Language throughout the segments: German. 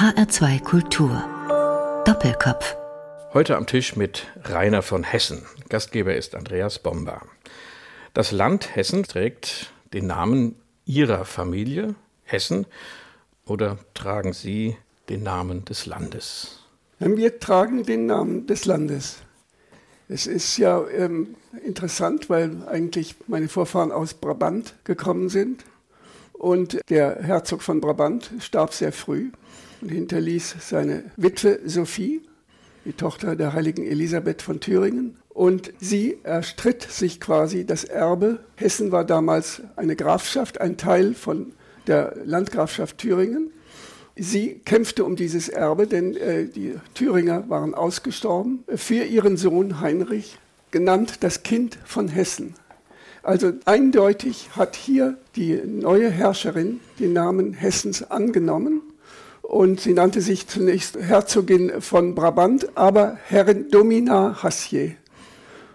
HR2 Kultur. Doppelkopf. Heute am Tisch mit Rainer von Hessen. Gastgeber ist Andreas Bomber. Das Land Hessen trägt den Namen Ihrer Familie, Hessen, oder tragen Sie den Namen des Landes? Wir tragen den Namen des Landes. Es ist ja ähm, interessant, weil eigentlich meine Vorfahren aus Brabant gekommen sind. Und der Herzog von Brabant starb sehr früh und hinterließ seine Witwe Sophie, die Tochter der heiligen Elisabeth von Thüringen. Und sie erstritt sich quasi das Erbe. Hessen war damals eine Grafschaft, ein Teil von der Landgrafschaft Thüringen. Sie kämpfte um dieses Erbe, denn äh, die Thüringer waren ausgestorben, für ihren Sohn Heinrich, genannt das Kind von Hessen. Also eindeutig hat hier die neue Herrscherin den Namen Hessens angenommen und sie nannte sich zunächst Herzogin von Brabant, aber Herrin Domina Hassier.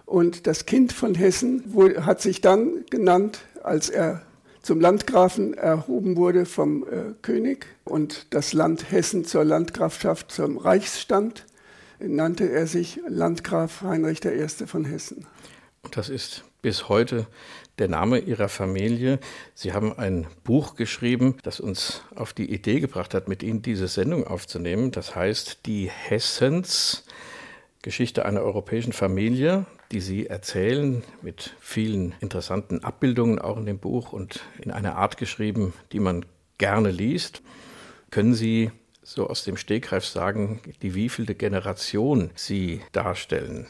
Und das Kind von Hessen hat sich dann genannt, als er zum Landgrafen erhoben wurde vom äh, König und das Land Hessen zur Landgrafschaft zum Reichsstand, nannte er sich Landgraf Heinrich I. von Hessen. Das ist bis heute der Name ihrer Familie. Sie haben ein Buch geschrieben, das uns auf die Idee gebracht hat, mit Ihnen diese Sendung aufzunehmen. Das heißt Die Hessens, Geschichte einer europäischen Familie, die Sie erzählen, mit vielen interessanten Abbildungen auch in dem Buch und in einer Art geschrieben, die man gerne liest. Können Sie so aus dem Stegreif sagen, die wievielte Generation Sie darstellen?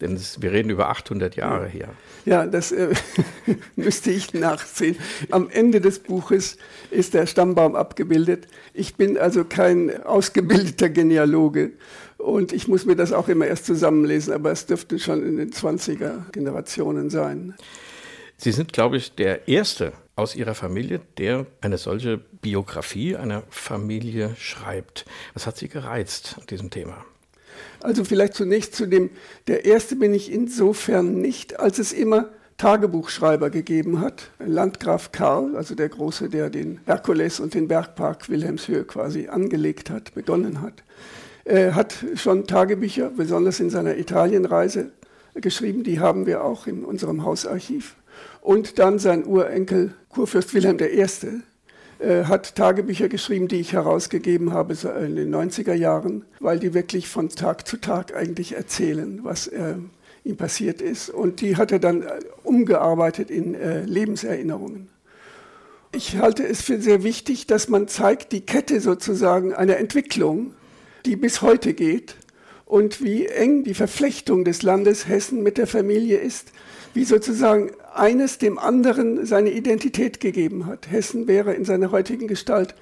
Denn es, wir reden über 800 Jahre hier. Ja, das äh, müsste ich nachsehen. Am Ende des Buches ist der Stammbaum abgebildet. Ich bin also kein ausgebildeter Genealoge und ich muss mir das auch immer erst zusammenlesen, aber es dürfte schon in den 20er Generationen sein. Sie sind, glaube ich, der Erste aus Ihrer Familie, der eine solche Biografie einer Familie schreibt. Was hat Sie gereizt an diesem Thema? Also vielleicht zunächst zu dem, der erste bin ich insofern nicht, als es immer Tagebuchschreiber gegeben hat. Landgraf Karl, also der Große, der den Herkules und den Bergpark Wilhelmshöhe quasi angelegt hat, begonnen hat, äh, hat schon Tagebücher, besonders in seiner Italienreise, geschrieben. Die haben wir auch in unserem Hausarchiv. Und dann sein Urenkel Kurfürst Wilhelm I., hat Tagebücher geschrieben, die ich herausgegeben habe in den 90er Jahren, weil die wirklich von Tag zu Tag eigentlich erzählen, was äh, ihm passiert ist. Und die hat er dann äh, umgearbeitet in äh, Lebenserinnerungen. Ich halte es für sehr wichtig, dass man zeigt, die Kette sozusagen einer Entwicklung, die bis heute geht und wie eng die Verflechtung des Landes Hessen mit der Familie ist, wie sozusagen eines dem anderen seine Identität gegeben hat. Hessen wäre in seiner heutigen Gestalt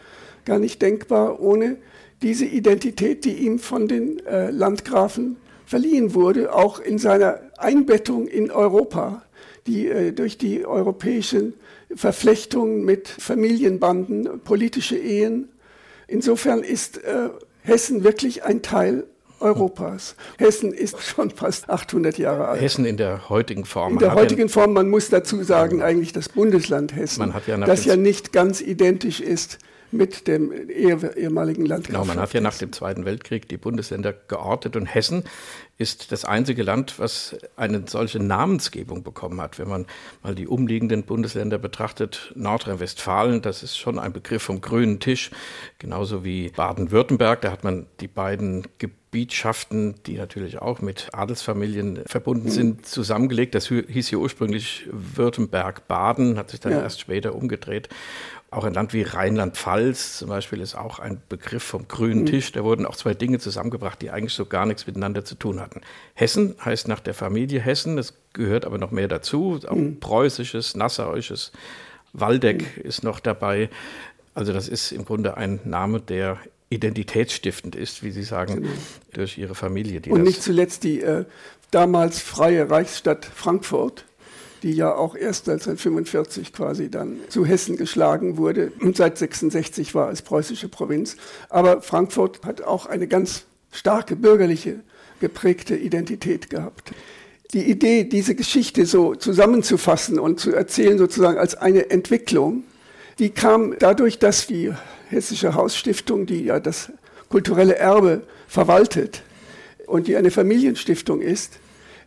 gar nicht denkbar ohne diese Identität, die ihm von den äh, Landgrafen verliehen wurde, auch in seiner Einbettung in Europa, die äh, durch die europäischen Verflechtungen mit Familienbanden, politische Ehen. Insofern ist äh, Hessen wirklich ein Teil Europas. Hessen ist schon fast 800 Jahre alt. Hessen in der heutigen Form. In der heutigen Form, man muss dazu sagen, eigentlich das Bundesland Hessen, ja das ja nicht ganz identisch ist mit dem ehemaligen Landgraf. Genau, man hat ja nach dem Zweiten Weltkrieg die Bundesländer geortet und Hessen ist das einzige Land, was eine solche Namensgebung bekommen hat. Wenn man mal die umliegenden Bundesländer betrachtet, Nordrhein-Westfalen, das ist schon ein Begriff vom grünen Tisch, genauso wie Baden-Württemberg, da hat man die beiden Gebietschaften, die natürlich auch mit Adelsfamilien verbunden sind, zusammengelegt. Das hieß hier ursprünglich Württemberg-Baden, hat sich dann ja. erst später umgedreht. Auch ein Land wie Rheinland-Pfalz zum Beispiel ist auch ein Begriff vom grünen mhm. Tisch. Da wurden auch zwei Dinge zusammengebracht, die eigentlich so gar nichts miteinander zu tun hatten. Hessen heißt nach der Familie Hessen, das gehört aber noch mehr dazu. Auch mhm. preußisches, nassauisches, Waldeck mhm. ist noch dabei. Also das ist im Grunde ein Name, der identitätsstiftend ist, wie Sie sagen, genau. durch Ihre Familie. Und nicht zuletzt die äh, damals freie Reichsstadt Frankfurt die ja auch erst 1945 quasi dann zu Hessen geschlagen wurde und seit 66 war als preußische Provinz. Aber Frankfurt hat auch eine ganz starke bürgerliche geprägte Identität gehabt. Die Idee, diese Geschichte so zusammenzufassen und zu erzählen sozusagen als eine Entwicklung, Die kam dadurch, dass die Hessische Hausstiftung, die ja das kulturelle Erbe verwaltet und die eine Familienstiftung ist,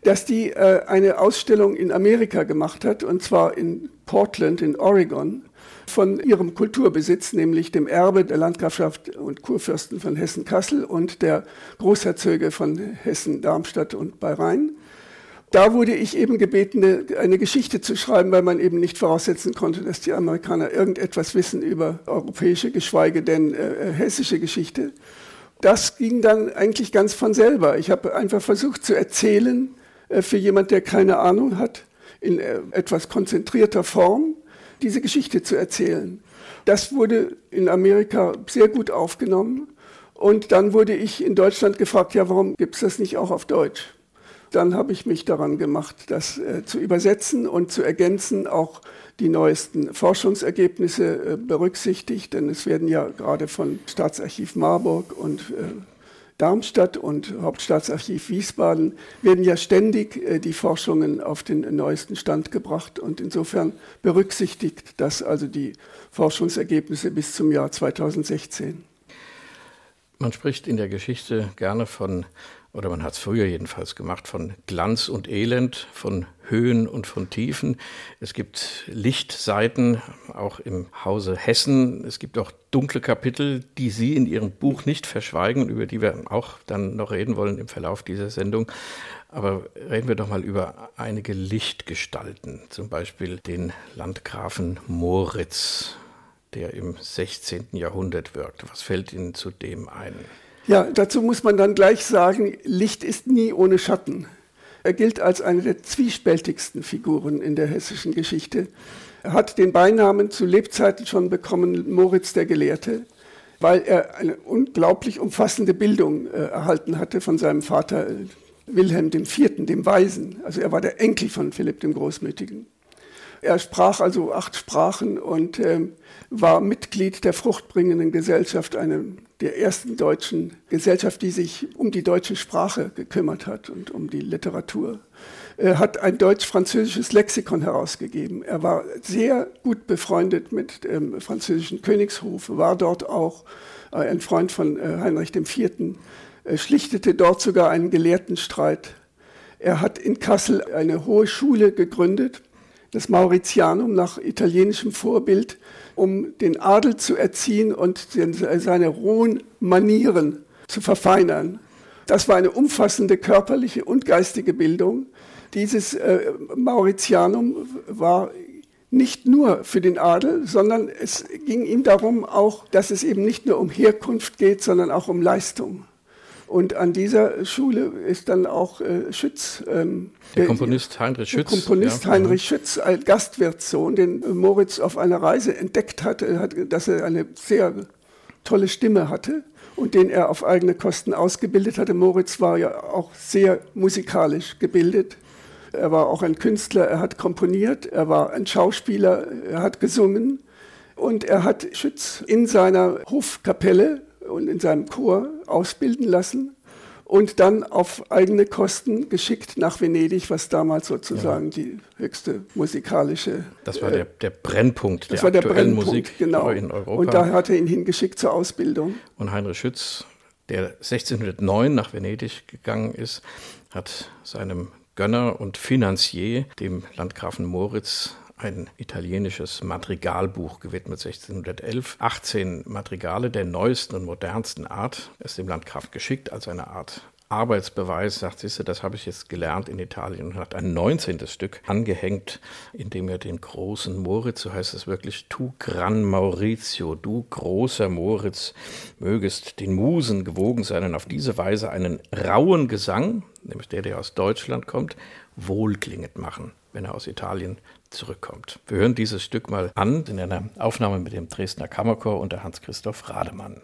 dass die äh, eine Ausstellung in Amerika gemacht hat, und zwar in Portland in Oregon, von ihrem Kulturbesitz, nämlich dem Erbe der Landgrafschaft und Kurfürsten von Hessen-Kassel und der Großherzöge von Hessen-Darmstadt und Bahrain. Da wurde ich eben gebeten, eine Geschichte zu schreiben, weil man eben nicht voraussetzen konnte, dass die Amerikaner irgendetwas wissen über europäische, geschweige denn äh, hessische Geschichte. Das ging dann eigentlich ganz von selber. Ich habe einfach versucht zu erzählen, äh, für jemand, der keine Ahnung hat, in äh, etwas konzentrierter Form diese Geschichte zu erzählen. Das wurde in Amerika sehr gut aufgenommen. Und dann wurde ich in Deutschland gefragt, ja, warum gibt es das nicht auch auf Deutsch? Dann habe ich mich daran gemacht, das äh, zu übersetzen und zu ergänzen, auch die neuesten Forschungsergebnisse äh, berücksichtigt, denn es werden ja gerade von Staatsarchiv Marburg und äh, Darmstadt und Hauptstaatsarchiv Wiesbaden werden ja ständig äh, die Forschungen auf den neuesten Stand gebracht und insofern berücksichtigt das also die Forschungsergebnisse bis zum Jahr 2016. Man spricht in der Geschichte gerne von oder man hat es früher jedenfalls gemacht, von Glanz und Elend, von Höhen und von Tiefen. Es gibt Lichtseiten, auch im Hause Hessen. Es gibt auch dunkle Kapitel, die Sie in Ihrem Buch nicht verschweigen, über die wir auch dann noch reden wollen im Verlauf dieser Sendung. Aber reden wir doch mal über einige Lichtgestalten, zum Beispiel den Landgrafen Moritz, der im 16. Jahrhundert wirkt. Was fällt Ihnen zu dem ein? Ja, dazu muss man dann gleich sagen, Licht ist nie ohne Schatten. Er gilt als eine der zwiespältigsten Figuren in der hessischen Geschichte. Er hat den Beinamen zu Lebzeiten schon bekommen, Moritz der Gelehrte, weil er eine unglaublich umfassende Bildung äh, erhalten hatte von seinem Vater äh, Wilhelm IV., dem Weisen. Also er war der Enkel von Philipp dem Großmütigen. Er sprach also acht Sprachen und äh, war Mitglied der fruchtbringenden Gesellschaft, einer der ersten deutschen Gesellschaft, die sich um die deutsche Sprache gekümmert hat und um die Literatur. Er hat ein deutsch-französisches Lexikon herausgegeben. Er war sehr gut befreundet mit dem französischen Königshof, war dort auch äh, ein Freund von äh, Heinrich IV., schlichtete dort sogar einen Gelehrtenstreit. Er hat in Kassel eine hohe Schule gegründet das Mauritianum nach italienischem Vorbild, um den Adel zu erziehen und seine rohen Manieren zu verfeinern. Das war eine umfassende körperliche und geistige Bildung. Dieses äh, Mauritianum war nicht nur für den Adel, sondern es ging ihm darum auch, dass es eben nicht nur um Herkunft geht, sondern auch um Leistung. Und an dieser Schule ist dann auch äh, Schütz. Ähm, der Komponist Heinrich Schütz. Der Komponist ja. Heinrich mhm. Schütz, als Gastwirtssohn, den Moritz auf einer Reise entdeckt hatte, hat, dass er eine sehr tolle Stimme hatte und den er auf eigene Kosten ausgebildet hatte. Moritz war ja auch sehr musikalisch gebildet. Er war auch ein Künstler, er hat komponiert, er war ein Schauspieler, er hat gesungen und er hat Schütz in seiner Hofkapelle und in seinem Chor ausbilden lassen und dann auf eigene Kosten geschickt nach Venedig, was damals sozusagen ja. die höchste musikalische. Das war der, der Brennpunkt das der war der Brennpunkt, Musik genau. in Europa. Und da hat er ihn hingeschickt zur Ausbildung. Und Heinrich Schütz, der 1609 nach Venedig gegangen ist, hat seinem Gönner und Finanzier, dem Landgrafen Moritz, ein italienisches Madrigalbuch gewidmet, 1611. 18 Madrigale der neuesten und modernsten Art. ist dem Landgraf geschickt als eine Art Arbeitsbeweis, sagt, siehst du, das habe ich jetzt gelernt in Italien und hat ein 19. Stück angehängt, in dem er den großen Moritz, so heißt es wirklich, tu gran Maurizio, du großer Moritz, mögest den Musen gewogen sein und auf diese Weise einen rauen Gesang, nämlich der, der aus Deutschland kommt, wohlklingend machen, wenn er aus Italien zurückkommt. Wir hören dieses Stück mal an in einer Aufnahme mit dem Dresdner Kammerchor unter Hans-Christoph Rademann.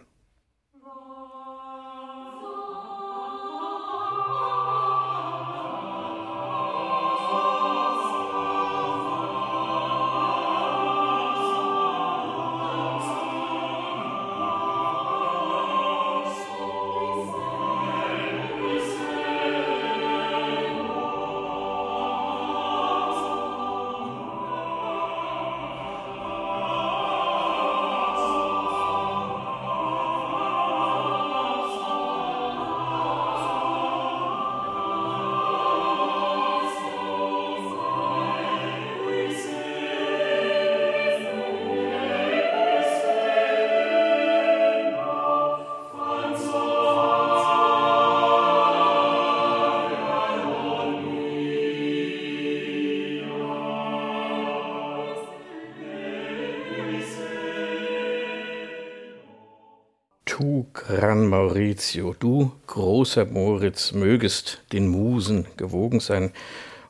Tu gran Maurizio, du großer Moritz, mögest den Musen gewogen sein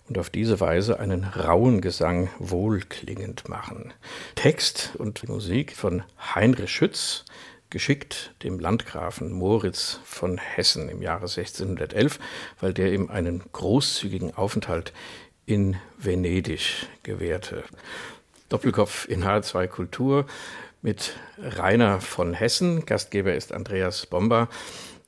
und auf diese Weise einen rauen Gesang wohlklingend machen. Text und Musik von Heinrich Schütz, geschickt dem Landgrafen Moritz von Hessen im Jahre 1611, weil der ihm einen großzügigen Aufenthalt in Venedig gewährte. Doppelkopf in H2 Kultur mit Rainer von Hessen. Gastgeber ist Andreas Bomber.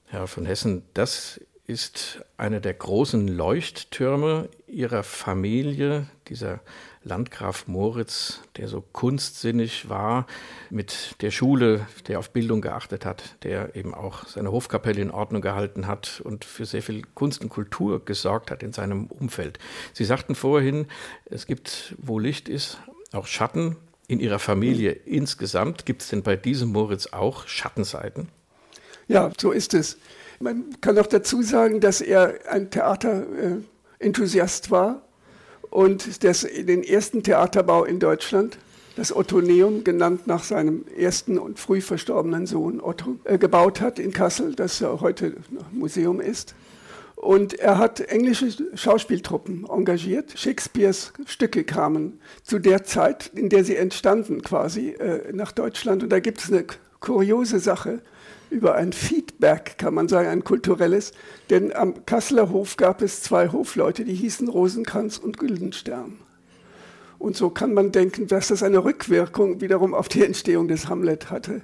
Herr von Hessen, das ist einer der großen Leuchttürme Ihrer Familie, dieser Landgraf Moritz, der so kunstsinnig war, mit der Schule, der auf Bildung geachtet hat, der eben auch seine Hofkapelle in Ordnung gehalten hat und für sehr viel Kunst und Kultur gesorgt hat in seinem Umfeld. Sie sagten vorhin, es gibt, wo Licht ist, auch Schatten in Ihrer Familie insgesamt. Gibt es denn bei diesem Moritz auch Schattenseiten? Ja, so ist es. Man kann auch dazu sagen, dass er ein Theaterenthusiast war und das, den ersten Theaterbau in Deutschland, das Ottoneum, genannt nach seinem ersten und früh verstorbenen Sohn Otto, äh, gebaut hat in Kassel, das ja heute Museum ist. Und er hat englische Schauspieltruppen engagiert. Shakespeares Stücke kamen zu der Zeit, in der sie entstanden, quasi äh, nach Deutschland. Und da gibt es eine kuriose Sache über ein Feedback, kann man sagen, ein kulturelles. Denn am Kasseler Hof gab es zwei Hofleute, die hießen Rosenkranz und Güldenstern. Und so kann man denken, dass das eine Rückwirkung wiederum auf die Entstehung des Hamlet hatte.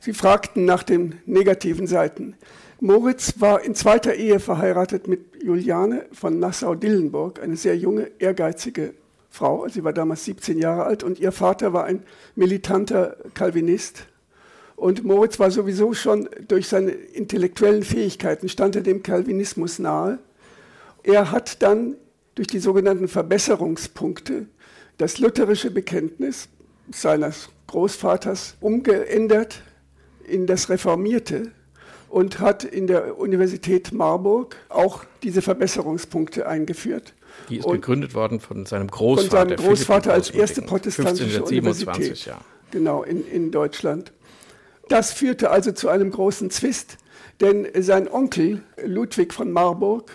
Sie fragten nach den negativen Seiten. Moritz war in zweiter Ehe verheiratet mit Juliane von Nassau-Dillenburg, eine sehr junge, ehrgeizige Frau. Sie war damals 17 Jahre alt und ihr Vater war ein militanter Calvinist. Und Moritz war sowieso schon durch seine intellektuellen Fähigkeiten, stand er dem Calvinismus nahe. Er hat dann durch die sogenannten Verbesserungspunkte das lutherische Bekenntnis seines Großvaters umgeändert in das Reformierte und hat in der Universität Marburg auch diese Verbesserungspunkte eingeführt. Die ist und gegründet worden von seinem Großvater. Von seinem Großvater als erste protestantische 1527, Universität. Ja. Genau, in, in Deutschland. Das führte also zu einem großen Zwist, denn sein Onkel Ludwig von Marburg,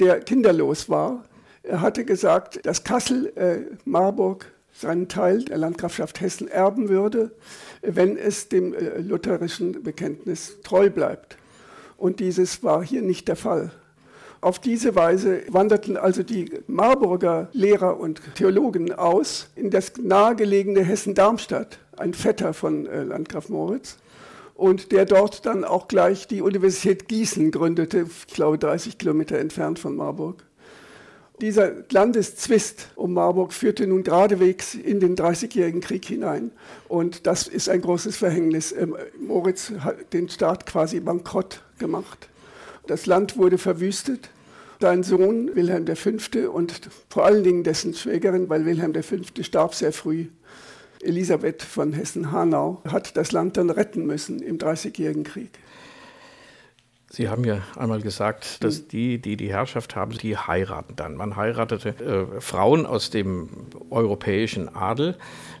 der kinderlos war, hatte gesagt, dass Kassel äh, Marburg seinen Teil der Landgrafschaft Hessen erben würde, wenn es dem äh, lutherischen Bekenntnis treu bleibt. Und dieses war hier nicht der Fall. Auf diese Weise wanderten also die Marburger Lehrer und Theologen aus in das nahegelegene Hessen-Darmstadt, ein Vetter von äh, Landgraf Moritz, und der dort dann auch gleich die Universität Gießen gründete, ich glaube 30 Kilometer entfernt von Marburg. Dieser Landeszwist um Marburg führte nun geradewegs in den Dreißigjährigen Krieg hinein. Und das ist ein großes Verhängnis. Ähm, Moritz hat den Staat quasi bankrott gemacht. Das Land wurde verwüstet. Sein Sohn Wilhelm V. und vor allen Dingen dessen Schwägerin, weil Wilhelm V. starb sehr früh, Elisabeth von Hessen-Hanau, hat das Land dann retten müssen im Dreißigjährigen Krieg. Sie haben ja einmal gesagt, dass hm. die, die die Herrschaft haben, die heiraten dann. Man heiratete äh, Frauen aus dem europäischen Adel.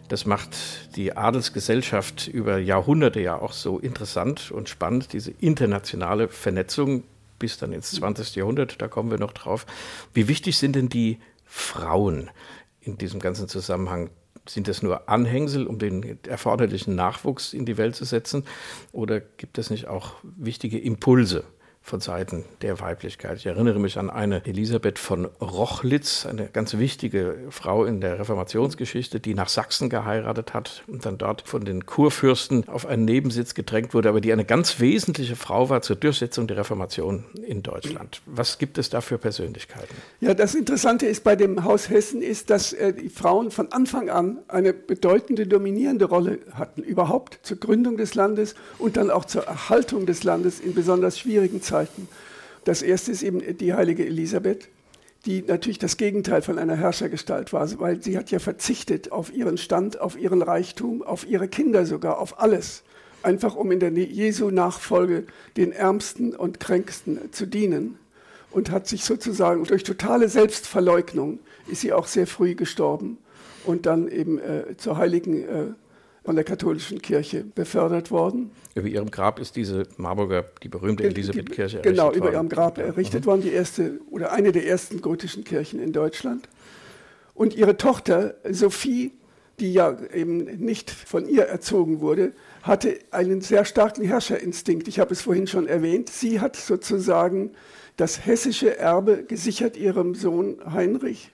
Das macht die Adelsgesellschaft über Jahrhunderte ja auch so interessant und spannend, diese internationale Vernetzung bis dann ins 20. Jahrhundert, da kommen wir noch drauf. Wie wichtig sind denn die Frauen in diesem ganzen Zusammenhang? Sind das nur Anhängsel, um den erforderlichen Nachwuchs in die Welt zu setzen? Oder gibt es nicht auch wichtige Impulse von Seiten der Weiblichkeit. Ich erinnere mich an eine Elisabeth von Rochlitz, eine ganz wichtige Frau in der Reformationsgeschichte, die nach Sachsen geheiratet hat und dann dort von den Kurfürsten auf einen Nebensitz gedrängt wurde, aber die eine ganz wesentliche Frau war zur Durchsetzung der Reformation in Deutschland. Was gibt es da für Persönlichkeiten? Ja, das Interessante ist bei dem Haus Hessen ist, dass äh, die Frauen von Anfang an eine bedeutende dominierende Rolle hatten, überhaupt zur Gründung des Landes und dann auch zur Erhaltung des Landes in besonders schwierigen Zeiten. Zeiten. Das erste ist eben die heilige Elisabeth, die natürlich das Gegenteil von einer Herrschergestalt war, weil sie hat ja verzichtet auf ihren Stand, auf ihren Reichtum, auf ihre Kinder sogar, auf alles, einfach um in der Jesu Nachfolge den Ärmsten und Kränksten zu dienen und hat sich sozusagen durch totale Selbstverleugnung ist sie auch sehr früh gestorben und dann eben äh, zur heiligen äh, von der katholischen Kirche befördert worden. Über ihrem Grab ist diese Marburger, die berühmte Elisabethkirche errichtet Genau, über ihrem Grab errichtet mhm. worden, die erste oder eine der ersten gotischen Kirchen in Deutschland. Und ihre Tochter Sophie, die ja eben nicht von ihr erzogen wurde, hatte einen sehr starken Herrscherinstinkt. Ich habe es vorhin schon erwähnt. Sie hat sozusagen das hessische Erbe gesichert ihrem Sohn Heinrich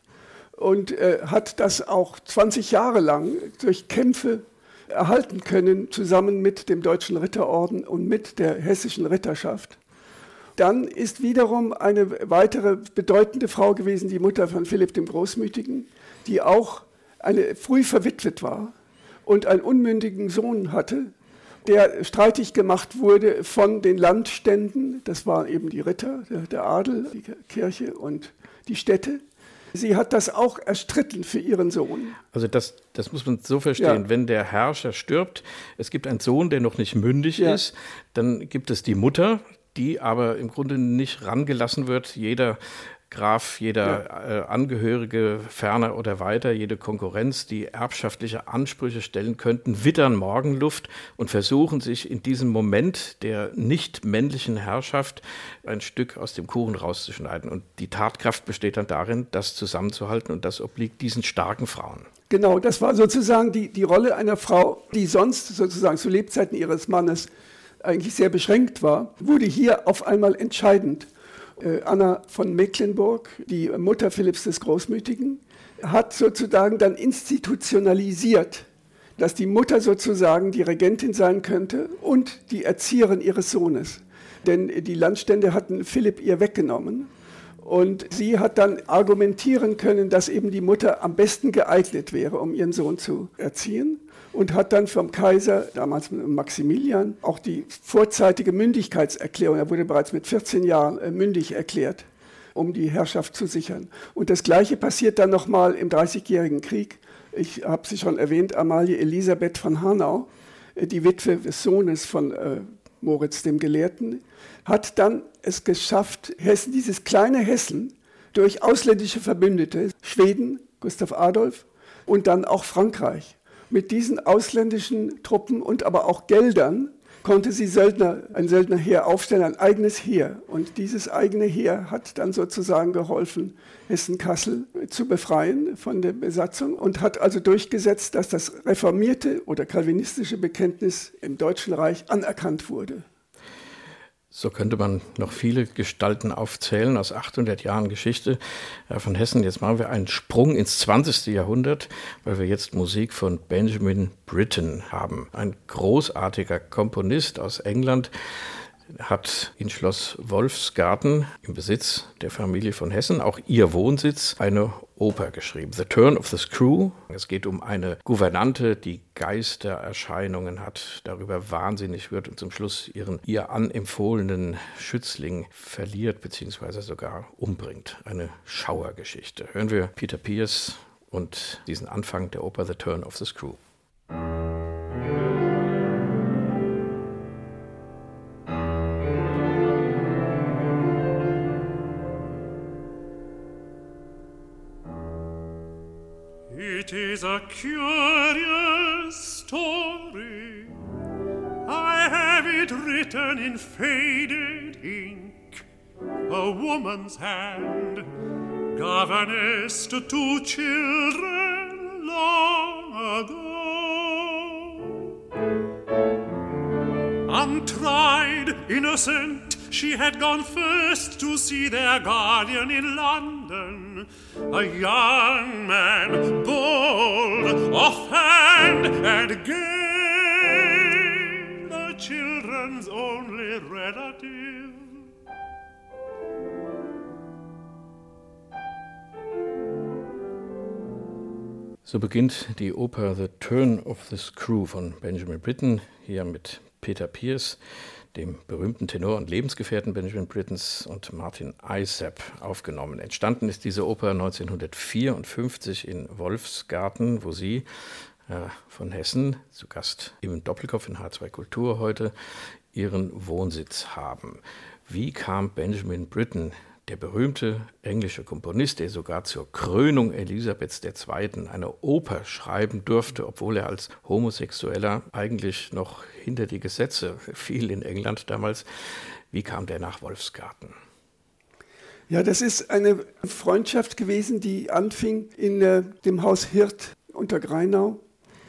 und äh, hat das auch 20 Jahre lang durch Kämpfe erhalten können, zusammen mit dem Deutschen Ritterorden und mit der hessischen Ritterschaft. Dann ist wiederum eine weitere bedeutende Frau gewesen, die Mutter von Philipp dem Großmütigen, die auch eine, früh verwitwet war und einen unmündigen Sohn hatte, der streitig gemacht wurde von den Landständen, das waren eben die Ritter, der, der Adel, die Kirche und die Städte. Sie hat das auch erstritten für ihren Sohn. Also das, das muss man so verstehen. Ja. Wenn der Herrscher stirbt, es gibt einen Sohn, der noch nicht mündig ja. ist, dann gibt es die Mutter, die aber im Grunde nicht rangelassen wird. Jeder Graf, jeder ja. äh, Angehörige ferner oder weiter, jede Konkurrenz, die erbschaftliche Ansprüche stellen könnten, wittern Morgenluft und versuchen sich in diesem Moment der nicht männlichen Herrschaft ein Stück aus dem Kuchen rauszuschneiden. Und die Tatkraft besteht dann darin, das zusammenzuhalten und das obliegt diesen starken Frauen. Genau, das war sozusagen die, die Rolle einer Frau, die sonst sozusagen zu Lebzeiten ihres Mannes eigentlich sehr beschränkt war, wurde hier auf einmal entscheidend. Äh, Anna von Mecklenburg, die Mutter Philipps des Großmütigen, hat sozusagen dann institutionalisiert, dass die Mutter sozusagen die Regentin sein könnte und die Erzieherin ihres Sohnes. Denn die Landstände hatten Philipp ihr weggenommen. Und sie hat dann argumentieren können, dass eben die Mutter am besten geeignet wäre, um ihren Sohn zu erziehen und hat dann vom Kaiser, damals Maximilian, auch die vorzeitige Mündigkeitserklärung, er wurde bereits mit 14 Jahren äh, mündig erklärt, um die Herrschaft zu sichern. Und das Gleiche passiert dann nochmal im Dreißigjährigen Krieg. Ich habe sie schon erwähnt, Amalie Elisabeth von Hanau, äh, die Witwe des Sohnes von äh, Moritz dem Gelehrten, hat dann es geschafft, Hessen, dieses kleine Hessen, durch ausländische Verbündete, Schweden, Gustav Adolf und dann auch Frankreich, mit diesen ausländischen Truppen und aber auch Geldern konnte sie Söldner, ein Söldnerheer aufstellen, ein eigenes Heer. Und dieses eigene Heer hat dann sozusagen geholfen, Hessen-Kassel zu befreien von der Besatzung und hat also durchgesetzt, dass das reformierte oder kalvinistische Bekenntnis im Deutschen Reich anerkannt wurde. So könnte man noch viele Gestalten aufzählen aus 800 Jahren Geschichte von Hessen. Jetzt machen wir einen Sprung ins 20. Jahrhundert, weil wir jetzt Musik von Benjamin Britten haben. Ein großartiger Komponist aus England, hat in Schloss Wolfsgarten im Besitz der Familie von Hessen, auch ihr Wohnsitz, eine Oper geschrieben. The Turn of the Screw. Es geht um eine Gouvernante, die Geistererscheinungen hat, darüber wahnsinnig wird und zum Schluss ihren ihr anempfohlenen Schützling verliert bzw. sogar umbringt. Eine Schauergeschichte. Hören wir Peter Pierce und diesen Anfang der Oper The Turn of the Screw. It is a curious story. I have it written in faded ink. A woman's hand, governess to two children long ago. Untried, innocent, she had gone first to see their guardian in London a young man, bold, offhand, and gay, the children's only relative. So beginnt die Oper The Turn of the Screw von Benjamin Britten, hier mit Peter Pierce dem berühmten Tenor und Lebensgefährten Benjamin Brittens und Martin Eissepp aufgenommen. Entstanden ist diese Oper 1954 in Wolfsgarten, wo sie äh, von Hessen zu Gast im Doppelkopf in H2 Kultur heute ihren Wohnsitz haben. Wie kam Benjamin Britten der berühmte englische Komponist, der sogar zur Krönung Elisabeths II. eine Oper schreiben durfte, obwohl er als Homosexueller eigentlich noch hinter die Gesetze fiel in England damals. Wie kam der nach Wolfsgarten? Ja, das ist eine Freundschaft gewesen, die anfing in äh, dem Haus Hirt unter Greinau.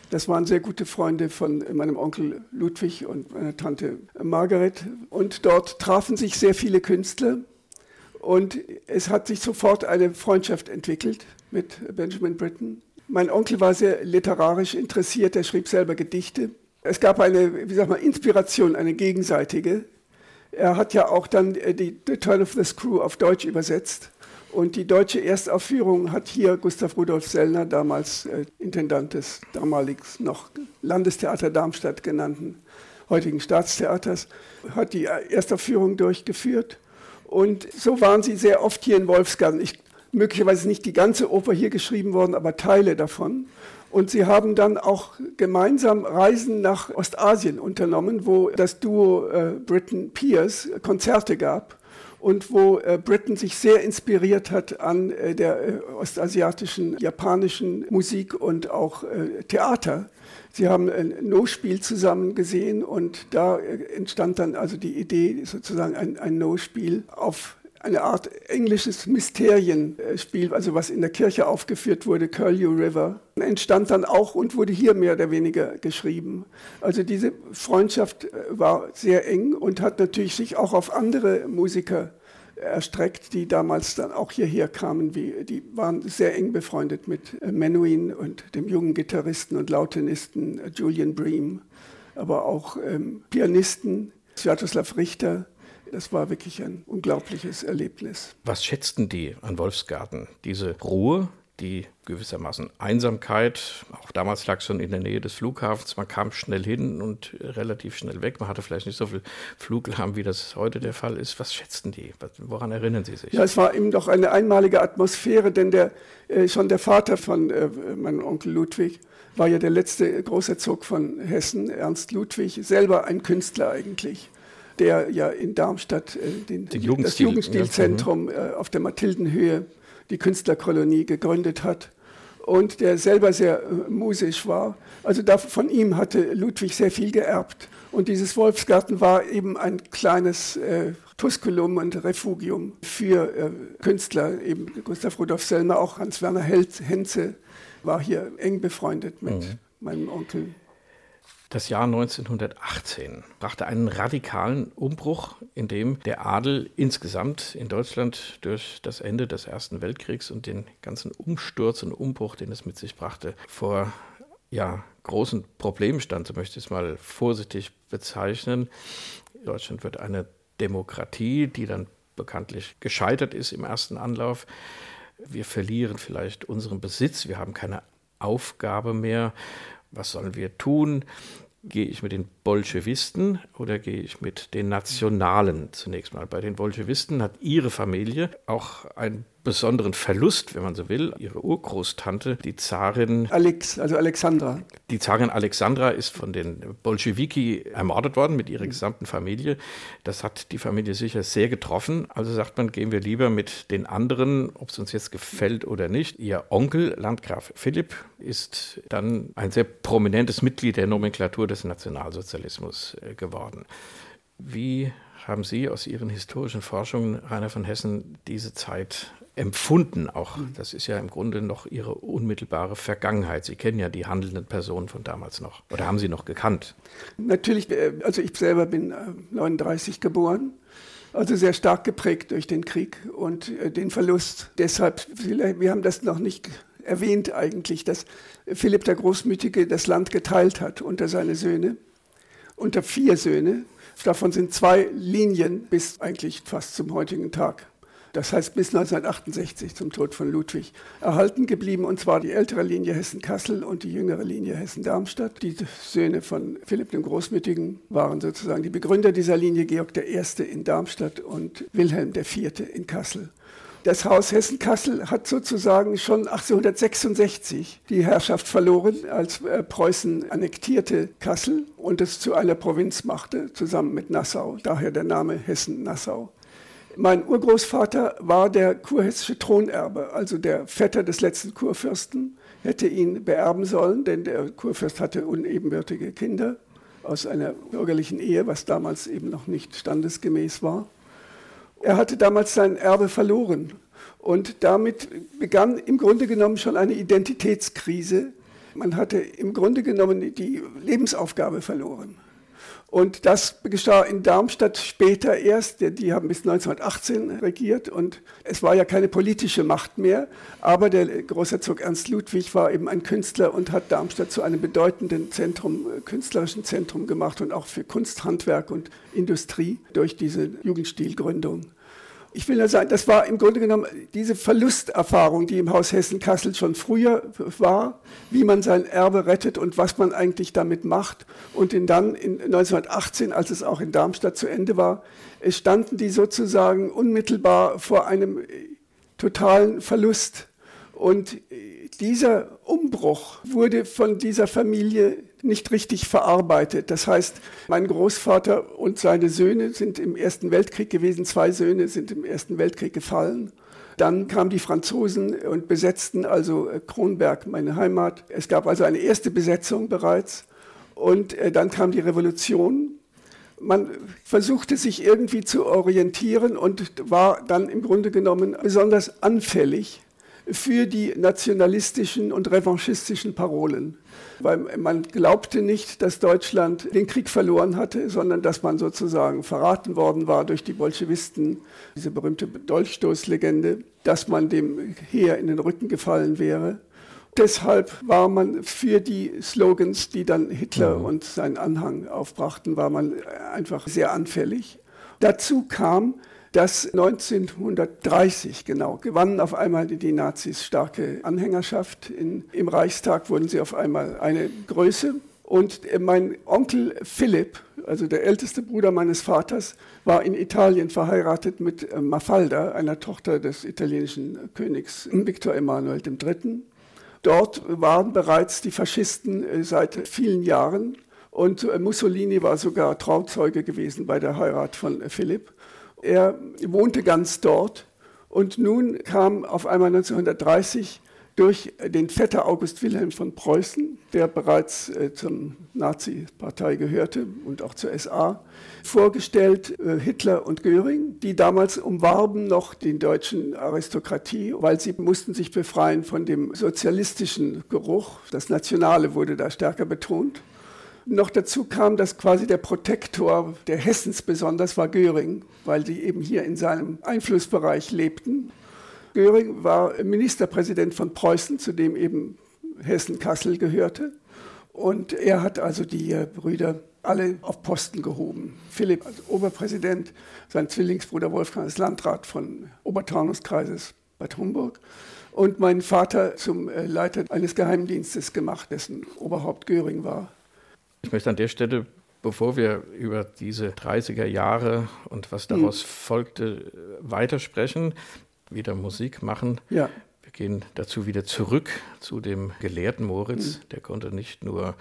Das waren sehr gute Freunde von meinem Onkel Ludwig und meiner Tante Margaret. Und dort trafen sich sehr viele Künstler. Und es hat sich sofort eine Freundschaft entwickelt mit Benjamin Britten. Mein Onkel war sehr literarisch interessiert, er schrieb selber Gedichte. Es gab eine, wie sag mal, Inspiration, eine gegenseitige. Er hat ja auch dann äh, die The Turn of the Screw auf Deutsch übersetzt. Und die deutsche Erstaufführung hat hier Gustav Rudolf Sellner, damals äh, Intendant des damaligen noch Landestheater Darmstadt genannten heutigen Staatstheaters, hat die Erstaufführung durchgeführt. Und so waren sie sehr oft hier in Wolfsgarten. Ich, möglicherweise nicht die ganze Oper hier geschrieben worden, aber Teile davon. Und sie haben dann auch gemeinsam Reisen nach Ostasien unternommen, wo das Duo äh, Britain Pierce Konzerte gab und wo äh, Britain sich sehr inspiriert hat an äh, der äh, ostasiatischen, japanischen Musik und auch äh, Theater. Sie haben ein No-Spiel zusammen gesehen und da äh, entstand dann also die Idee, sozusagen ein, ein No-Spiel auf eine Art englisches Mysterienspiel, also was in der Kirche aufgeführt wurde, Curlew River, entstand dann auch und wurde hier mehr oder weniger geschrieben. Also diese Freundschaft äh, war sehr eng und hat natürlich sich auch auf andere Musiker erstreckt, die damals dann auch hierher kamen. Wie, die waren sehr eng befreundet mit äh, Menuhin und dem jungen Gitarristen und Lautenisten äh, Julian Bream, aber auch ähm, Pianisten, Sviatoslav Richter, das war wirklich ein unglaubliches Erlebnis. Was schätzten die an Wolfsgarten? Diese Ruhe, die gewissermaßen Einsamkeit. Auch damals lag es schon in der Nähe des Flughafens. Man kam schnell hin und relativ schnell weg. Man hatte vielleicht nicht so viel Fluglärm, wie das heute der Fall ist. Was schätzten die? Woran erinnern Sie sich? Ja, es war eben doch eine einmalige Atmosphäre, denn der, äh, schon der Vater von äh, meinem Onkel Ludwig war ja der letzte Großherzog von Hessen, Ernst Ludwig, selber ein Künstler eigentlich der ja in Darmstadt äh, den, den das Jugendstilzentrum ja. äh, auf der Mathildenhöhe, die Künstlerkolonie gegründet hat und der selber sehr äh, musisch war. Also von ihm hatte Ludwig sehr viel geerbt. Und dieses Wolfsgarten war eben ein kleines äh, Tusculum und Refugium für äh, Künstler, eben Gustav Rudolf Sellner, auch Hans-Werner Henze war hier eng befreundet mit mhm. meinem Onkel. Das Jahr 1918 brachte einen radikalen Umbruch, in dem der Adel insgesamt in Deutschland durch das Ende des Ersten Weltkriegs und den ganzen Umsturz und Umbruch, den es mit sich brachte, vor ja, großen Problemen stand, so möchte ich es mal vorsichtig bezeichnen. Deutschland wird eine Demokratie, die dann bekanntlich gescheitert ist im ersten Anlauf. Wir verlieren vielleicht unseren Besitz, wir haben keine Aufgabe mehr was sollen wir tun? Gehe ich mit den Bolschewisten oder gehe ich mit den Nationalen zunächst mal? Bei den Bolschewisten hat ihre Familie auch ein besonderen Verlust, wenn man so will. Ihre Urgroßtante, die Zarin Alex, also Alexandra. Die Zarin Alexandra ist von den Bolschewiki ermordet worden mit ihrer gesamten Familie. Das hat die Familie sicher sehr getroffen. Also sagt man, gehen wir lieber mit den anderen, ob es uns jetzt gefällt oder nicht. Ihr Onkel, Landgraf Philipp, ist dann ein sehr prominentes Mitglied der Nomenklatur des Nationalsozialismus äh, geworden. Wie haben Sie aus Ihren historischen Forschungen, Rainer von Hessen, diese Zeit empfunden? Auch das ist ja im Grunde noch Ihre unmittelbare Vergangenheit. Sie kennen ja die handelnden Personen von damals noch. Oder haben Sie noch gekannt? Natürlich, äh, also ich selber bin 39 äh, geboren. Also sehr stark geprägt durch den Krieg und äh, den Verlust. Deshalb, wir haben das noch nicht erwähnt eigentlich, dass Philipp der Großmütige das Land geteilt hat unter seine Söhne, unter vier Söhne. Davon sind zwei Linien bis eigentlich fast zum heutigen Tag. Das heißt bis 1968 zum Tod von Ludwig erhalten geblieben, und zwar die ältere Linie Hessen-Kassel und die jüngere Linie Hessen-Darmstadt. Die Söhne von Philipp dem Großmütigen waren sozusagen die Begründer dieser Linie, Georg I. in Darmstadt und Wilhelm IV. in Kassel. Das Haus Hessen-Kassel hat sozusagen schon 1866 die Herrschaft verloren, als äh, Preußen annektierte Kassel und es zu einer Provinz machte, zusammen mit Nassau. Daher der Name Hessen-Nassau. Mein Urgroßvater war der kurhessische Thronerbe, also der Vetter des letzten Kurfürsten, hätte ihn beerben sollen, denn der Kurfürst hatte unebenbürtige Kinder aus einer bürgerlichen Ehe, was damals eben noch nicht standesgemäß war. Er hatte damals sein Erbe verloren und damit begann im Grunde genommen schon eine Identitätskrise. Man hatte im Grunde genommen die Lebensaufgabe verloren. Und das geschah in Darmstadt später erst. Die haben bis 1918 regiert und es war ja keine politische Macht mehr. Aber der Großherzog Ernst Ludwig war eben ein Künstler und hat Darmstadt zu einem bedeutenden Zentrum, künstlerischen Zentrum gemacht und auch für Kunst, Handwerk und Industrie durch diese Jugendstilgründung. Ich will nur sagen, das war im Grunde genommen diese Verlusterfahrung, die im Haus Hessen-Kassel schon früher war, wie man sein Erbe rettet und was man eigentlich damit macht. Und dann in 1918, als es auch in Darmstadt zu Ende war, standen die sozusagen unmittelbar vor einem totalen Verlust. Und dieser Umbruch wurde von dieser Familie nicht richtig verarbeitet. Das heißt, mein Großvater und seine Söhne sind im Ersten Weltkrieg gewesen, zwei Söhne sind im Ersten Weltkrieg gefallen. Dann kamen die Franzosen und besetzten also äh, Kronberg, meine Heimat. Es gab also eine erste Besetzung bereits. Und äh, dann kam die Revolution. Man versuchte sich irgendwie zu orientieren und war dann im Grunde genommen besonders anfällig für die nationalistischen und revanchistischen Parolen weil man glaubte nicht, dass Deutschland den Krieg verloren hatte, sondern dass man sozusagen verraten worden war durch die Bolschewisten, diese berühmte Dolchstoßlegende, dass man dem Heer in den Rücken gefallen wäre. Deshalb war man für die Slogans, die dann Hitler mhm. und sein Anhang aufbrachten, war man einfach sehr anfällig. Dazu kam, dass 1930 genau gewannen auf einmal die Nazis starke Anhängerschaft. In, Im Reichstag wurden sie auf einmal eine Größe. Und mein Onkel Philipp, also der älteste Bruder meines Vaters, war in Italien verheiratet mit äh, Mafalda, einer Tochter des italienischen Königs Viktor Emanuel III. Dort waren bereits die Faschisten äh, seit vielen Jahren und äh, Mussolini war sogar Trauzeuge gewesen bei der Heirat von Philipp. Er wohnte ganz dort und nun kam auf einmal 1930 durch den Vetter August Wilhelm von Preußen, der bereits äh, zur Nazi-Partei gehörte und auch zur SA, vorgestellt äh, Hitler und Göring, die damals umwarben noch den deutschen Aristokratie, weil sie mussten sich befreien von dem sozialistischen Geruch. Das Nationale wurde da stärker betont. Noch dazu kam, dass quasi der Protektor der Hessens besonders war Göring, weil die eben hier in seinem Einflussbereich lebten. Göring war Ministerpräsident von Preußen, zu dem eben Hessen-Kassel gehörte. Und er hat also die Brüder alle auf Posten gehoben. Philipp als Oberpräsident, sein Zwillingsbruder Wolfgang als Landrat von Obertaunuskreises Bad Homburg und mein Vater zum äh, Leiter eines Geheimdienstes gemacht, dessen Oberhaupt Göring war. Ich möchte an der Stelle, bevor wir über diese 30er Jahre und was daraus hm. folgte, weitersprechen, wieder Musik machen. Ja. Wir gehen dazu wieder zurück zu dem Gelehrten Moritz. Hm. Der konnte nicht nur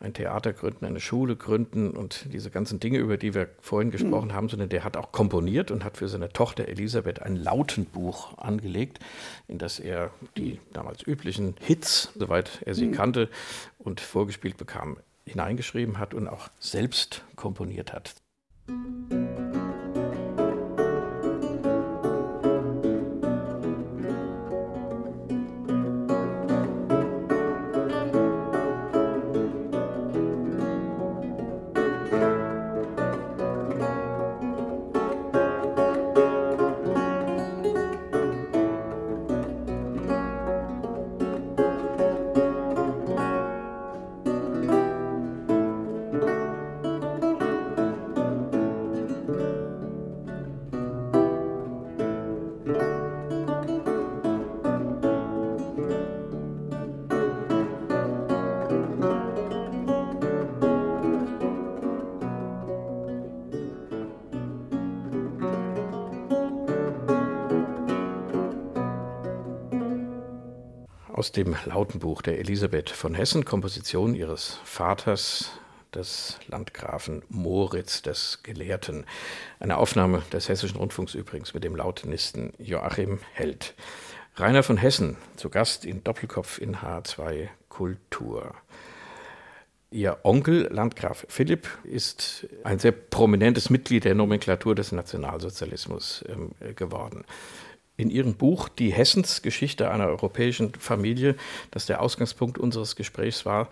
ein Theater gründen, eine Schule gründen und diese ganzen Dinge, über die wir vorhin gesprochen mhm. haben, sondern der hat auch komponiert und hat für seine Tochter Elisabeth ein Lautenbuch angelegt, in das er die damals üblichen Hits, soweit er sie mhm. kannte, und vorgespielt bekam hineingeschrieben hat und auch selbst komponiert hat. Aus dem Lautenbuch der Elisabeth von Hessen, Komposition ihres Vaters, des Landgrafen Moritz, des Gelehrten. Eine Aufnahme des Hessischen Rundfunks übrigens mit dem Lautenisten Joachim Held. Rainer von Hessen zu Gast in Doppelkopf in H2 Kultur. Ihr Onkel, Landgraf Philipp, ist ein sehr prominentes Mitglied der Nomenklatur des Nationalsozialismus äh, geworden. In Ihrem Buch Die Hessensgeschichte einer europäischen Familie, das der Ausgangspunkt unseres Gesprächs war,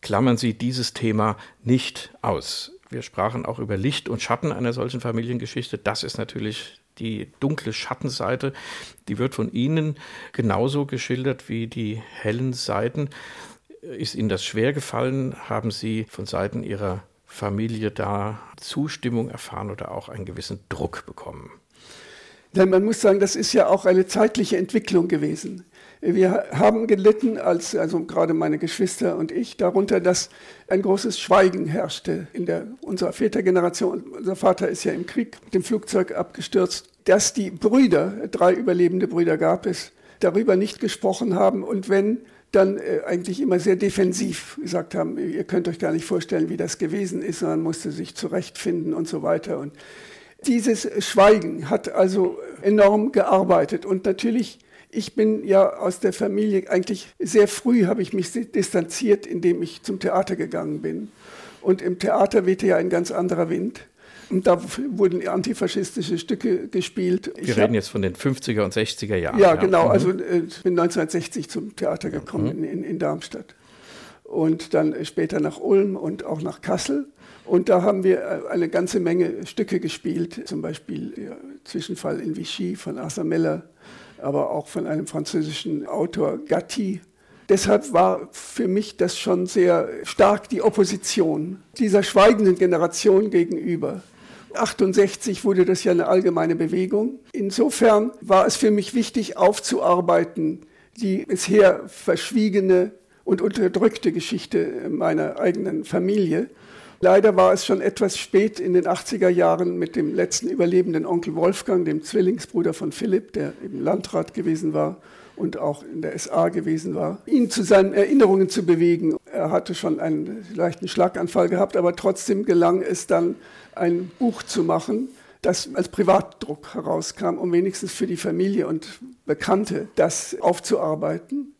klammern Sie dieses Thema nicht aus. Wir sprachen auch über Licht und Schatten einer solchen Familiengeschichte. Das ist natürlich die dunkle Schattenseite. Die wird von Ihnen genauso geschildert wie die hellen Seiten. Ist Ihnen das schwer gefallen? Haben Sie von Seiten Ihrer Familie da Zustimmung erfahren oder auch einen gewissen Druck bekommen? Denn man muss sagen, das ist ja auch eine zeitliche Entwicklung gewesen. Wir haben gelitten, als, also gerade meine Geschwister und ich, darunter, dass ein großes Schweigen herrschte in der, unserer Vätergeneration. Unser Vater ist ja im Krieg mit dem Flugzeug abgestürzt, dass die Brüder, drei überlebende Brüder gab es, darüber nicht gesprochen haben und wenn, dann äh, eigentlich immer sehr defensiv gesagt haben, ihr könnt euch gar nicht vorstellen, wie das gewesen ist, man musste sich zurechtfinden und so weiter. Und dieses Schweigen hat also enorm gearbeitet und natürlich ich bin ja aus der Familie eigentlich sehr früh habe ich mich distanziert, indem ich zum Theater gegangen bin. Und im Theater wehte ja ein ganz anderer Wind. Und da wurden antifaschistische Stücke gespielt. Wir ich reden hab, jetzt von den 50er und 60er Jahren. Ja, genau. Mhm. Also äh, ich bin 1960 zum Theater gekommen mhm. in, in Darmstadt. Und dann später nach Ulm und auch nach Kassel. Und da haben wir äh, eine ganze Menge Stücke gespielt, zum Beispiel ja, Zwischenfall in Vichy von Arthur Miller, aber auch von einem französischen Autor Gatti. Deshalb war für mich das schon sehr stark die Opposition dieser schweigenden Generation gegenüber. 68 wurde das ja eine allgemeine Bewegung. Insofern war es für mich wichtig aufzuarbeiten, die bisher verschwiegene und unterdrückte Geschichte meiner eigenen Familie. Leider war es schon etwas spät in den 80er Jahren mit dem letzten überlebenden Onkel Wolfgang, dem Zwillingsbruder von Philipp, der eben Landrat gewesen war und auch in der SA gewesen war, ihn zu seinen Erinnerungen zu bewegen. Er hatte schon einen leichten Schlaganfall gehabt, aber trotzdem gelang es dann, ein Buch zu machen, das als Privatdruck herauskam, um wenigstens für die Familie und Bekannte das aufzuarbeiten.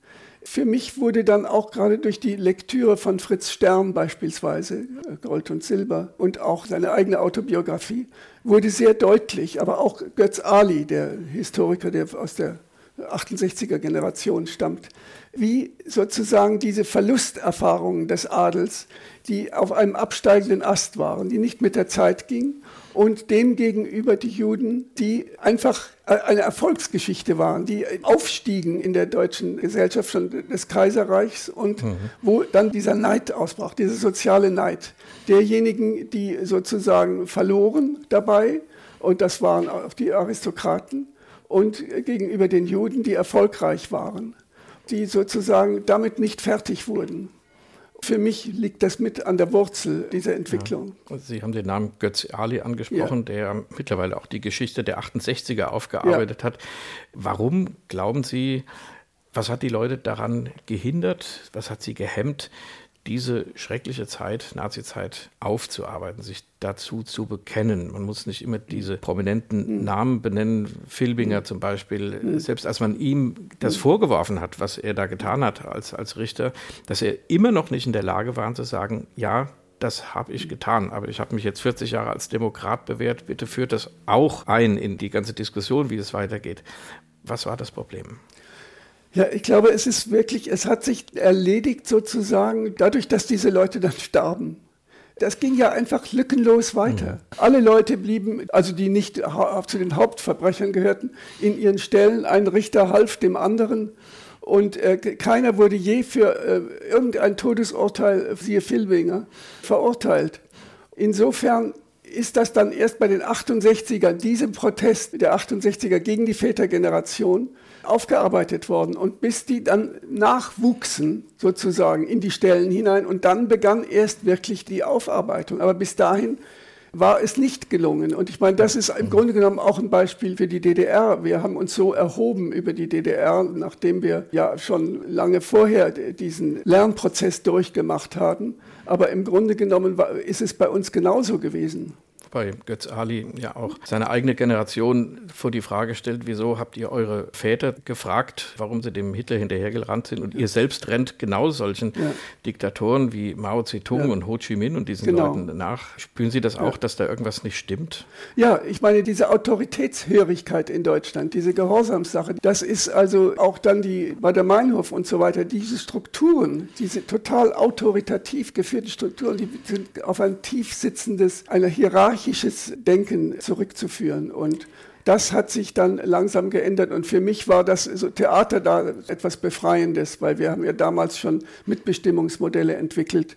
Für mich wurde dann auch gerade durch die Lektüre von Fritz Stern beispielsweise, äh, Gold und Silber, und auch seine eigene Autobiografie, wurde sehr deutlich, aber auch Götz Ali, der Historiker, der aus der 68er Generation stammt, wie sozusagen diese Verlusterfahrungen des Adels, die auf einem absteigenden Ast waren, die nicht mit der Zeit gingen, und demgegenüber die Juden, die einfach eine Erfolgsgeschichte waren, die aufstiegen in der deutschen Gesellschaft schon des Kaiserreichs und mhm. wo dann dieser Neid ausbrach, dieser soziale Neid derjenigen, die sozusagen verloren dabei, und das waren auch die Aristokraten, und gegenüber den Juden, die erfolgreich waren, die sozusagen damit nicht fertig wurden. Für mich liegt das mit an der Wurzel dieser Entwicklung. Ja. Sie haben den Namen Götz Ali angesprochen, ja. der mittlerweile auch die Geschichte der 68er aufgearbeitet ja. hat. Warum glauben Sie, was hat die Leute daran gehindert? Was hat sie gehemmt, diese schreckliche Zeit, Nazizeit, aufzuarbeiten, sich dazu zu bekennen. Man muss nicht immer diese prominenten mhm. Namen benennen, Filbinger mhm. zum Beispiel, mhm. selbst als man ihm das vorgeworfen hat, was er da getan hat als, als Richter, dass er immer noch nicht in der Lage war zu sagen, ja, das habe ich getan, aber ich habe mich jetzt 40 Jahre als Demokrat bewährt, bitte führt das auch ein in die ganze Diskussion, wie es weitergeht. Was war das Problem? Ja, ich glaube, es ist wirklich, es hat sich erledigt sozusagen dadurch, dass diese Leute dann starben. Das ging ja einfach lückenlos weiter. Mhm. Alle Leute blieben, also die nicht zu den Hauptverbrechern gehörten, in ihren Stellen. Ein Richter half dem anderen. Und äh, keiner wurde je für äh, irgendein Todesurteil, siehe Filbinger, verurteilt. Insofern ist das dann erst bei den 68ern, diesem Protest der 68er gegen die Vätergeneration, aufgearbeitet worden. Und bis die dann nachwuchsen, sozusagen, in die Stellen hinein. Und dann begann erst wirklich die Aufarbeitung. Aber bis dahin war es nicht gelungen. Und ich meine, das ist im Grunde genommen auch ein Beispiel für die DDR. Wir haben uns so erhoben über die DDR, nachdem wir ja schon lange vorher diesen Lernprozess durchgemacht haben. Aber im Grunde genommen ist es bei uns genauso gewesen bei Götz Ali ja auch seine eigene Generation vor die Frage stellt, wieso habt ihr eure Väter gefragt, warum sie dem Hitler hinterhergerannt sind und ihr selbst rennt genau solchen ja. Diktatoren wie Mao Zedong ja. und Ho Chi Minh und diesen genau. Leuten nach. Spüren Sie das auch, dass da irgendwas nicht stimmt? Ja, ich meine, diese Autoritätshörigkeit in Deutschland, diese Gehorsamssache, das ist also auch dann die bei der Meinhof und so weiter, diese Strukturen, diese total autoritativ geführten Strukturen, die sind auf ein tief sitzendes, eine Hierarchie hierarchisches Denken zurückzuführen. Und das hat sich dann langsam geändert und für mich war das so Theater da etwas Befreiendes, weil wir haben ja damals schon Mitbestimmungsmodelle entwickelt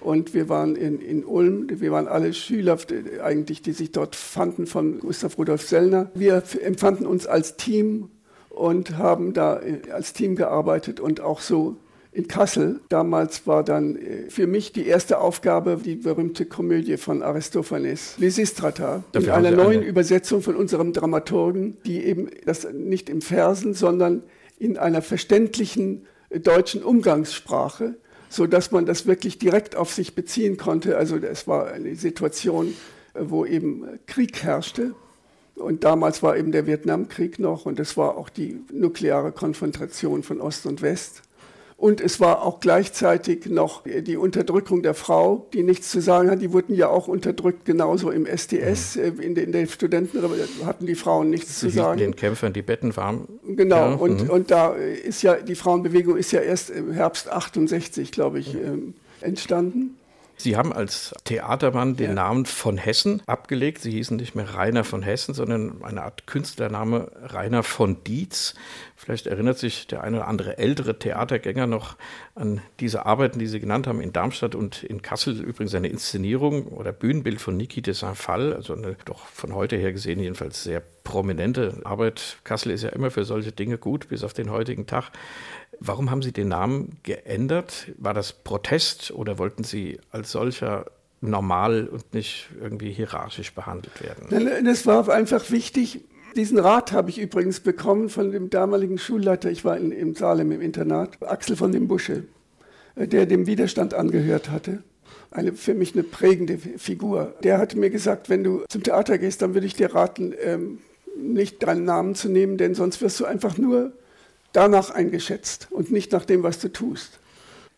und wir waren in, in Ulm, wir waren alle Schüler eigentlich, die sich dort fanden von Gustav Rudolf Sellner. Wir empfanden uns als Team und haben da als Team gearbeitet und auch so in Kassel. Damals war dann äh, für mich die erste Aufgabe die berühmte Komödie von Aristophanes, Lysistrata, in einer neuen eine. Übersetzung von unserem Dramaturgen, die eben das nicht im Versen, sondern in einer verständlichen äh, deutschen Umgangssprache, so dass man das wirklich direkt auf sich beziehen konnte. Also es war eine Situation, äh, wo eben Krieg herrschte. Und damals war eben der Vietnamkrieg noch und es war auch die nukleare Konfrontation von Ost und West. Und es war auch gleichzeitig noch die Unterdrückung der Frau, die nichts zu sagen hat. Die wurden ja auch unterdrückt, genauso im SDS. Mhm. Äh, in, den, in den Studenten hatten die Frauen nichts Sie zu sagen. den Kämpfern die Betten warm. Genau, ja. und, mhm. und da ist ja, die Frauenbewegung ist ja erst im Herbst 68, glaube ich, mhm. entstanden. Sie haben als Theatermann den ja. Namen von Hessen abgelegt. Sie hießen nicht mehr Rainer von Hessen, sondern eine Art Künstlername Rainer von Dietz. Vielleicht erinnert sich der eine oder andere ältere Theatergänger noch an diese Arbeiten, die Sie genannt haben, in Darmstadt und in Kassel. Übrigens eine Inszenierung oder Bühnenbild von Niki de Saint-Phal, also eine doch von heute her gesehen jedenfalls sehr prominente Arbeit. Kassel ist ja immer für solche Dinge gut, bis auf den heutigen Tag. Warum haben Sie den Namen geändert? War das Protest oder wollten Sie als solcher normal und nicht irgendwie hierarchisch behandelt werden? Das war einfach wichtig. Diesen Rat habe ich übrigens bekommen von dem damaligen Schulleiter, ich war in, im Salem im Internat, Axel von dem Busche, äh, der dem Widerstand angehört hatte. Eine, für mich eine prägende Figur. Der hatte mir gesagt, wenn du zum Theater gehst, dann würde ich dir raten, ähm, nicht deinen Namen zu nehmen, denn sonst wirst du einfach nur danach eingeschätzt und nicht nach dem, was du tust.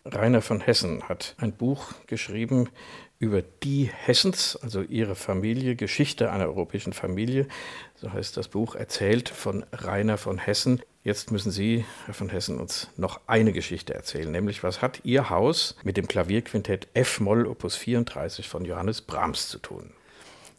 Rainer von Hessen hat ein Buch geschrieben über die Hessens, also ihre Familie, Geschichte einer europäischen Familie. So heißt das Buch, erzählt von Rainer von Hessen. Jetzt müssen Sie, Herr von Hessen, uns noch eine Geschichte erzählen, nämlich was hat Ihr Haus mit dem Klavierquintett F-Moll Opus 34 von Johannes Brahms zu tun?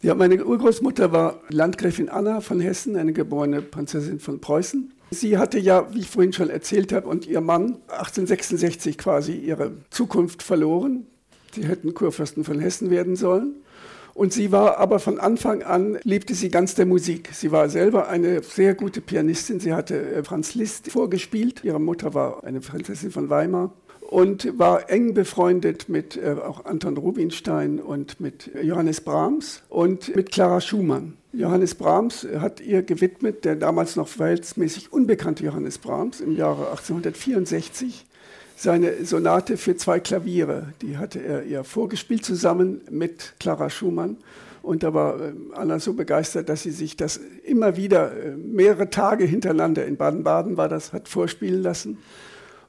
Ja, meine Urgroßmutter war Landgräfin Anna von Hessen, eine geborene Prinzessin von Preußen. Sie hatte ja, wie ich vorhin schon erzählt habe, und ihr Mann 1866 quasi ihre Zukunft verloren. Sie hätten Kurfürsten von Hessen werden sollen. Und sie war aber von Anfang an, liebte sie ganz der Musik. Sie war selber eine sehr gute Pianistin. Sie hatte äh, Franz Liszt vorgespielt. Ihre Mutter war eine Prinzessin von Weimar und war eng befreundet mit äh, auch Anton Rubinstein und mit Johannes Brahms und mit Clara Schumann. Johannes Brahms hat ihr gewidmet, der damals noch verhältnismäßig unbekannte Johannes Brahms im Jahre 1864, seine Sonate für zwei Klaviere. Die hatte er ihr vorgespielt zusammen mit Clara Schumann. Und da war äh, Anna so begeistert, dass sie sich das immer wieder äh, mehrere Tage hintereinander in Baden-Baden war das, hat vorspielen lassen.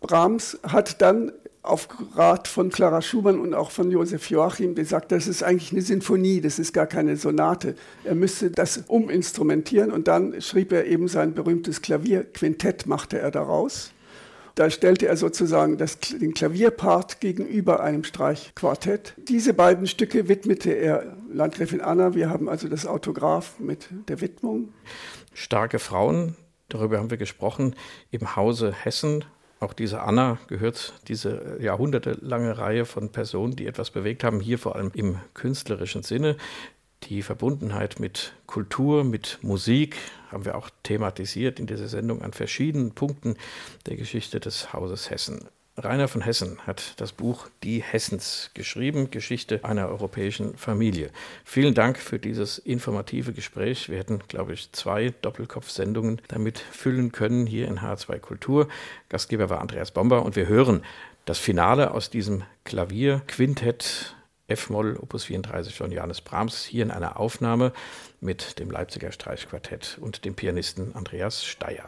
Brahms hat dann auf Rat von Clara Schumann und auch von Josef Joachim gesagt, das ist eigentlich eine Sinfonie, das ist gar keine Sonate. Er müsste das uminstrumentieren und dann schrieb er eben sein berühmtes Klavierquintett, machte er daraus. Da stellte er sozusagen das, den Klavierpart gegenüber einem Streichquartett. Diese beiden Stücke widmete er Landgräfin Anna. Wir haben also das Autograph mit der Widmung. Starke Frauen, darüber haben wir gesprochen, im Hause Hessen auch diese Anna gehört diese jahrhundertelange Reihe von Personen, die etwas bewegt haben, hier vor allem im künstlerischen Sinne. Die Verbundenheit mit Kultur, mit Musik haben wir auch thematisiert in dieser Sendung an verschiedenen Punkten der Geschichte des Hauses Hessen. Rainer von Hessen hat das Buch Die Hessens geschrieben, Geschichte einer europäischen Familie. Vielen Dank für dieses informative Gespräch. Wir hätten, glaube ich, zwei Doppelkopf-Sendungen damit füllen können hier in H2 Kultur. Gastgeber war Andreas Bomber und wir hören das Finale aus diesem Klavierquintett F-Moll Opus 34 von Johannes Brahms hier in einer Aufnahme mit dem Leipziger Streichquartett und dem Pianisten Andreas Steyer.